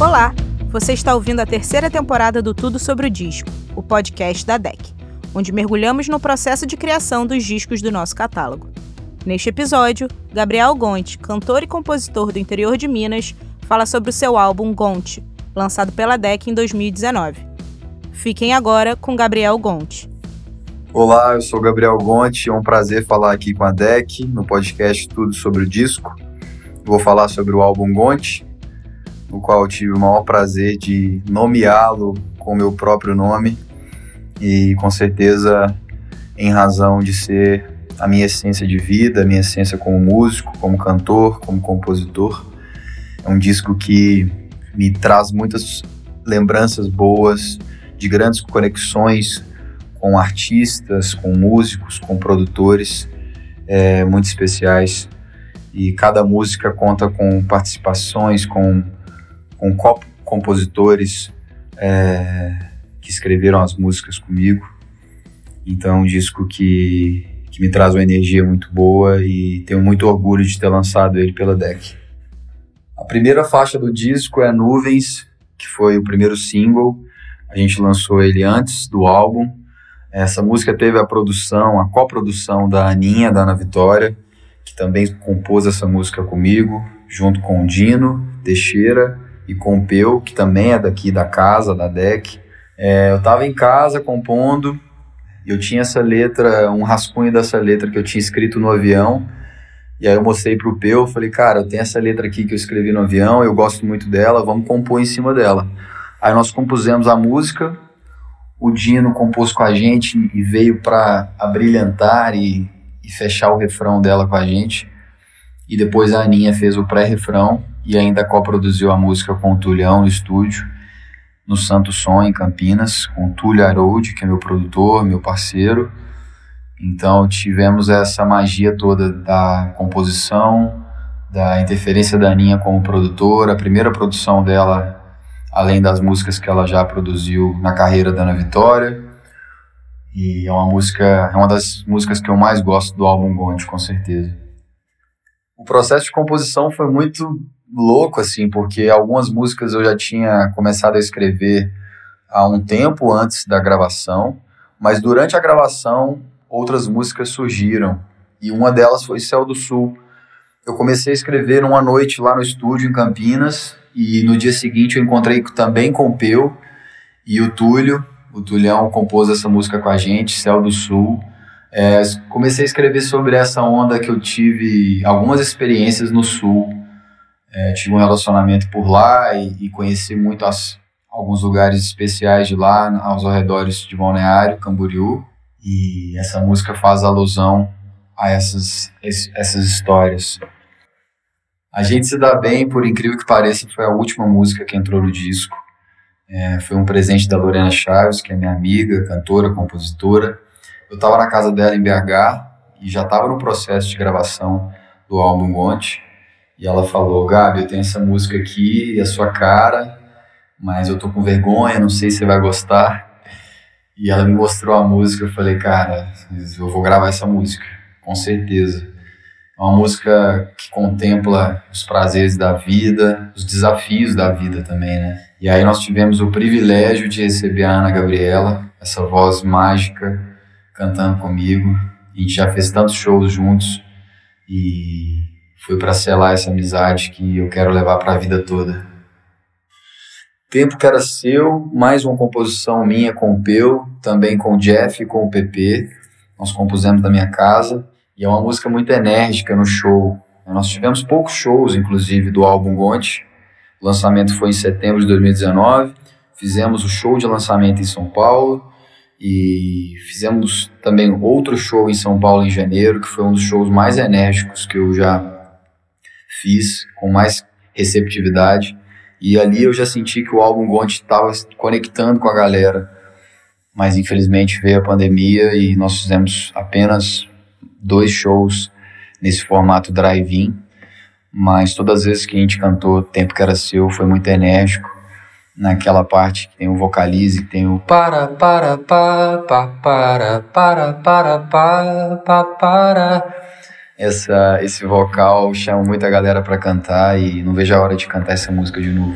Olá! Você está ouvindo a terceira temporada do Tudo Sobre o Disco, o podcast da DEC, onde mergulhamos no processo de criação dos discos do nosso catálogo. Neste episódio, Gabriel Gonte, cantor e compositor do interior de Minas, fala sobre o seu álbum Gonte, lançado pela DEC em 2019. Fiquem agora com Gabriel Gonte. Olá, eu sou Gabriel Gonte, é um prazer falar aqui com a DEC no podcast Tudo Sobre o Disco. Vou falar sobre o álbum Gonte, no qual tive o maior prazer de nomeá-lo com meu próprio nome e com certeza em razão de ser a minha essência de vida, a minha essência como músico, como cantor, como compositor. É um disco que me traz muitas lembranças boas de grandes conexões com artistas, com músicos, com produtores é, muito especiais. E cada música conta com participações, com com compositores é, que escreveram as músicas comigo. Então, é um disco que, que me traz uma energia muito boa e tenho muito orgulho de ter lançado ele pela DEC. A primeira faixa do disco é Nuvens, que foi o primeiro single. A gente lançou ele antes do álbum. Essa música teve a produção, a coprodução da Aninha, da Ana Vitória, que também compôs essa música comigo, junto com o Dino Teixeira e com o Peu, que também é daqui da casa, da DEC. É, eu estava em casa compondo, eu tinha essa letra, um rascunho dessa letra que eu tinha escrito no avião, e aí eu mostrei pro Peu, falei, cara, eu tenho essa letra aqui que eu escrevi no avião, eu gosto muito dela, vamos compor em cima dela. Aí nós compusemos a música, o Dino compôs com a gente e veio para abrilhantar e, e fechar o refrão dela com a gente. E depois a Aninha fez o pré-refrão e ainda coproduziu a música com o Tulhão no estúdio, no Santo Som, em Campinas, com o Tulio Harold, que é meu produtor, meu parceiro. Então tivemos essa magia toda da composição, da interferência da Aninha como produtora, a primeira produção dela, além das músicas que ela já produziu na carreira da Ana Vitória. E é uma música, é uma das músicas que eu mais gosto do álbum Gonte, com certeza. O processo de composição foi muito louco, assim, porque algumas músicas eu já tinha começado a escrever há um tempo antes da gravação, mas durante a gravação outras músicas surgiram e uma delas foi Céu do Sul. Eu comecei a escrever uma noite lá no estúdio em Campinas e no dia seguinte eu encontrei também com o Peu e o Túlio. O Tulhão compôs essa música com a gente, Céu do Sul. É, comecei a escrever sobre essa onda que eu tive algumas experiências no Sul é, tive um relacionamento por lá e, e conheci muito as, alguns lugares especiais de lá, aos arredores de Balneário, Camboriú. E essa música faz alusão a essas, essas histórias. A gente se dá bem, por incrível que pareça, foi a última música que entrou no disco. É, foi um presente da Lorena Chaves, que é minha amiga, cantora, compositora. Eu estava na casa dela em BH e já estava no processo de gravação do álbum Monte. E ela falou: Gabi, eu tenho essa música aqui, é a sua cara, mas eu tô com vergonha, não sei se você vai gostar. E ela me mostrou a música, eu falei: Cara, eu vou gravar essa música, com certeza. É uma música que contempla os prazeres da vida, os desafios da vida também, né? E aí nós tivemos o privilégio de receber a Ana Gabriela, essa voz mágica, cantando comigo. A gente já fez tantos shows juntos e foi para selar essa amizade que eu quero levar para a vida toda. Tempo que era seu, mais uma composição minha com o Peu, também com o Jeff e com o PP. Nós compusemos da minha casa e é uma música muito enérgica no show. Nós tivemos poucos shows, inclusive, do álbum Gonte. O lançamento foi em setembro de 2019. Fizemos o show de lançamento em São Paulo e fizemos também outro show em São Paulo em janeiro, que foi um dos shows mais enérgicos que eu já fiz com mais receptividade. E ali eu já senti que o álbum Gonte estava conectando com a galera. Mas infelizmente veio a pandemia e nós fizemos apenas dois shows nesse formato drive-in. Mas todas as vezes que a gente cantou Tempo que Era Seu foi muito enérgico. Naquela parte que tem o vocalize, que tem o para, para, pa, pa, para, para, para, pa, pa, para essa, esse vocal chama muita galera para cantar e não vejo a hora de cantar essa música de novo.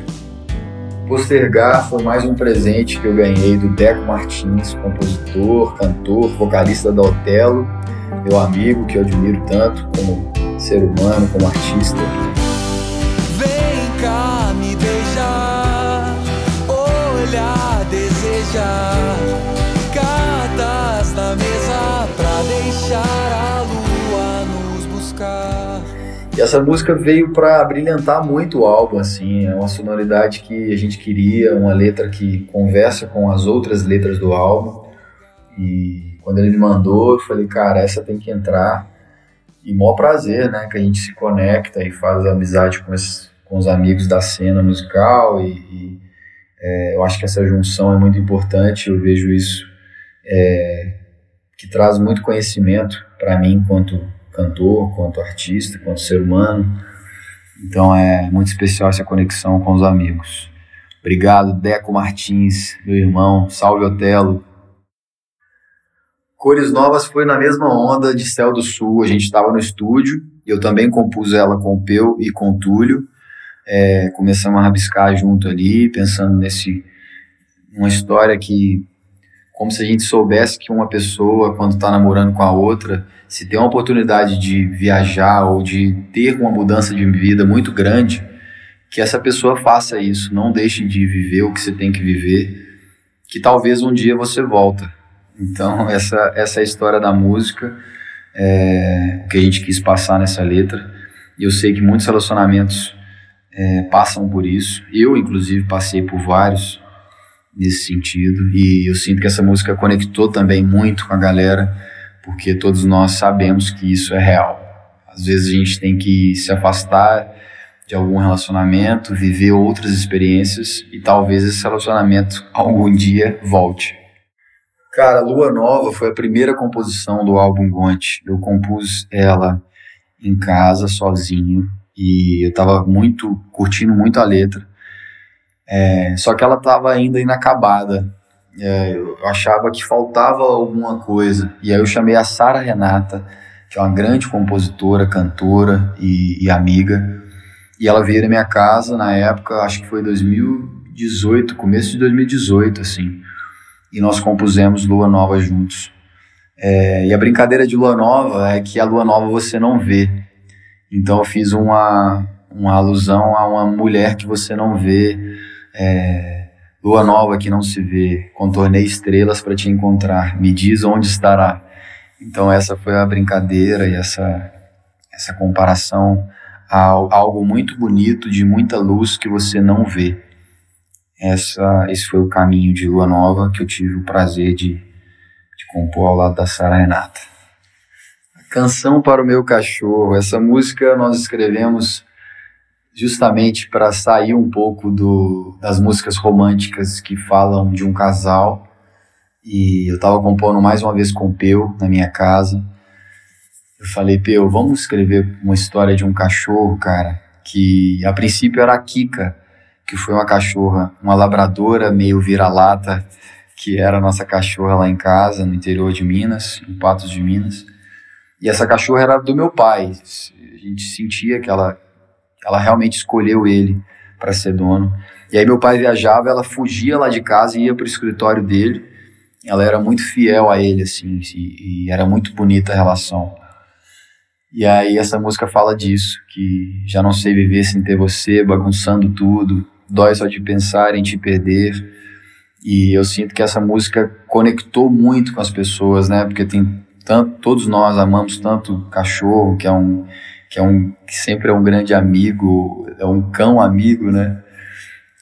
Postergar foi mais um presente que eu ganhei do Deco Martins, compositor, cantor, vocalista da Otelo, meu amigo que eu admiro tanto como ser humano, como artista. Cartas na mesa pra deixar a lua nos buscar. E essa música veio para brilhantar muito o álbum, assim, é uma sonoridade que a gente queria, uma letra que conversa com as outras letras do álbum. E quando ele me mandou, eu falei, cara, essa tem que entrar. E maior prazer, né, que a gente se conecta e faz amizade com, esses, com os amigos da cena musical e, e é, eu acho que essa junção é muito importante, eu vejo isso é, que traz muito conhecimento para mim enquanto cantor, quanto artista, quanto ser humano. Então é muito especial essa conexão com os amigos. Obrigado, Deco Martins, meu irmão. Salve, Otelo. Cores Novas foi na mesma onda de Céu do Sul. A gente estava no estúdio. Eu também compus ela com o Peu e com o Túlio. É, começamos a rabiscar junto ali, pensando nesse uma história que como se a gente soubesse que uma pessoa quando está namorando com a outra se tem uma oportunidade de viajar ou de ter uma mudança de vida muito grande, que essa pessoa faça isso, não deixe de viver o que você tem que viver, que talvez um dia você volta. Então essa essa é a história da música, é, o que a gente quis passar nessa letra. E eu sei que muitos relacionamentos é, passam por isso. Eu inclusive passei por vários nesse sentido e eu sinto que essa música conectou também muito com a galera porque todos nós sabemos que isso é real. Às vezes a gente tem que se afastar de algum relacionamento, viver outras experiências e talvez esse relacionamento algum dia volte. Cara, Lua Nova foi a primeira composição do álbum Gonte. Eu compus ela em casa, sozinho, e eu tava muito, curtindo muito a letra. É, só que ela tava ainda inacabada é, eu achava que faltava alguma coisa. E aí eu chamei a Sara Renata, que é uma grande compositora, cantora e, e, amiga. E ela veio na minha casa na época, acho que foi 2018, começo de 2018, assim. E nós compusemos Lua Nova juntos. É, e a brincadeira de Lua Nova é que a Lua Nova você não vê. Então eu fiz uma, uma alusão a uma mulher que você não vê. É, Lua nova que não se vê, contornei estrelas para te encontrar, me diz onde estará. Então essa foi a brincadeira e essa essa comparação a algo muito bonito de muita luz que você não vê. Essa esse foi o caminho de Lua Nova que eu tive o prazer de, de compor ao lado da Sara Renata. Canção para o meu cachorro. Essa música nós escrevemos justamente para sair um pouco do, das músicas românticas que falam de um casal. E eu estava compondo mais uma vez com o Peu na minha casa. Eu falei, Peu, vamos escrever uma história de um cachorro, cara, que a princípio era a Kika, que foi uma cachorra, uma labradora meio vira-lata, que era a nossa cachorra lá em casa, no interior de Minas, em Patos de Minas. E essa cachorra era do meu pai. A gente sentia que ela ela realmente escolheu ele para ser dono. E aí meu pai viajava, ela fugia lá de casa e ia para o escritório dele. Ela era muito fiel a ele, assim, e, e era muito bonita a relação. E aí essa música fala disso, que já não sei viver sem ter você, bagunçando tudo, dói só de pensar em te perder. E eu sinto que essa música conectou muito com as pessoas, né? Porque tem tanto, todos nós amamos tanto cachorro, que é um que é um que sempre é um grande amigo, é um cão amigo, né?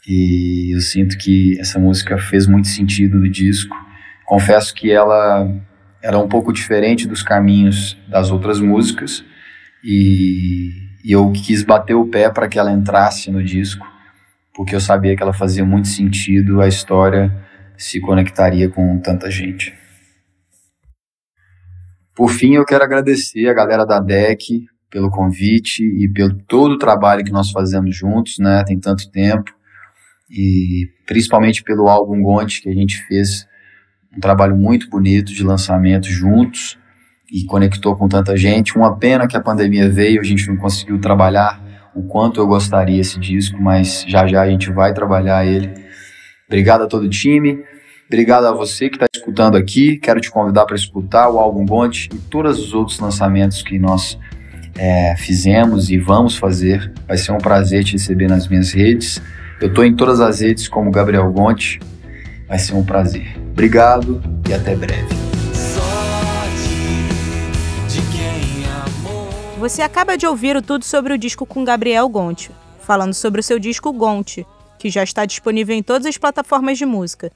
E eu sinto que essa música fez muito sentido no disco. Confesso que ela era um pouco diferente dos caminhos das outras músicas e, e eu quis bater o pé para que ela entrasse no disco, porque eu sabia que ela fazia muito sentido, a história se conectaria com tanta gente. Por fim, eu quero agradecer a galera da DEC pelo convite e pelo todo o trabalho que nós fazemos juntos, né? Tem tanto tempo e principalmente pelo álbum Gonte que a gente fez um trabalho muito bonito de lançamento juntos e conectou com tanta gente. Uma pena que a pandemia veio, a gente não conseguiu trabalhar o quanto eu gostaria esse disco, mas já já a gente vai trabalhar ele. Obrigado a todo o time. Obrigado a você que está escutando aqui. Quero te convidar para escutar o álbum Gonte e todos os outros lançamentos que nós é, fizemos e vamos fazer. Vai ser um prazer te receber nas minhas redes. Eu estou em todas as redes como Gabriel Gonte. Vai ser um prazer. Obrigado e até breve. Você acaba de ouvir o Tudo sobre o Disco com Gabriel Gonte, falando sobre o seu disco Gonte, que já está disponível em todas as plataformas de música.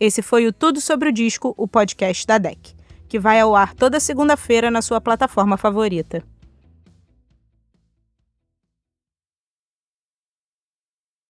Esse foi o Tudo sobre o Disco, o podcast da DEC, que vai ao ar toda segunda-feira na sua plataforma favorita.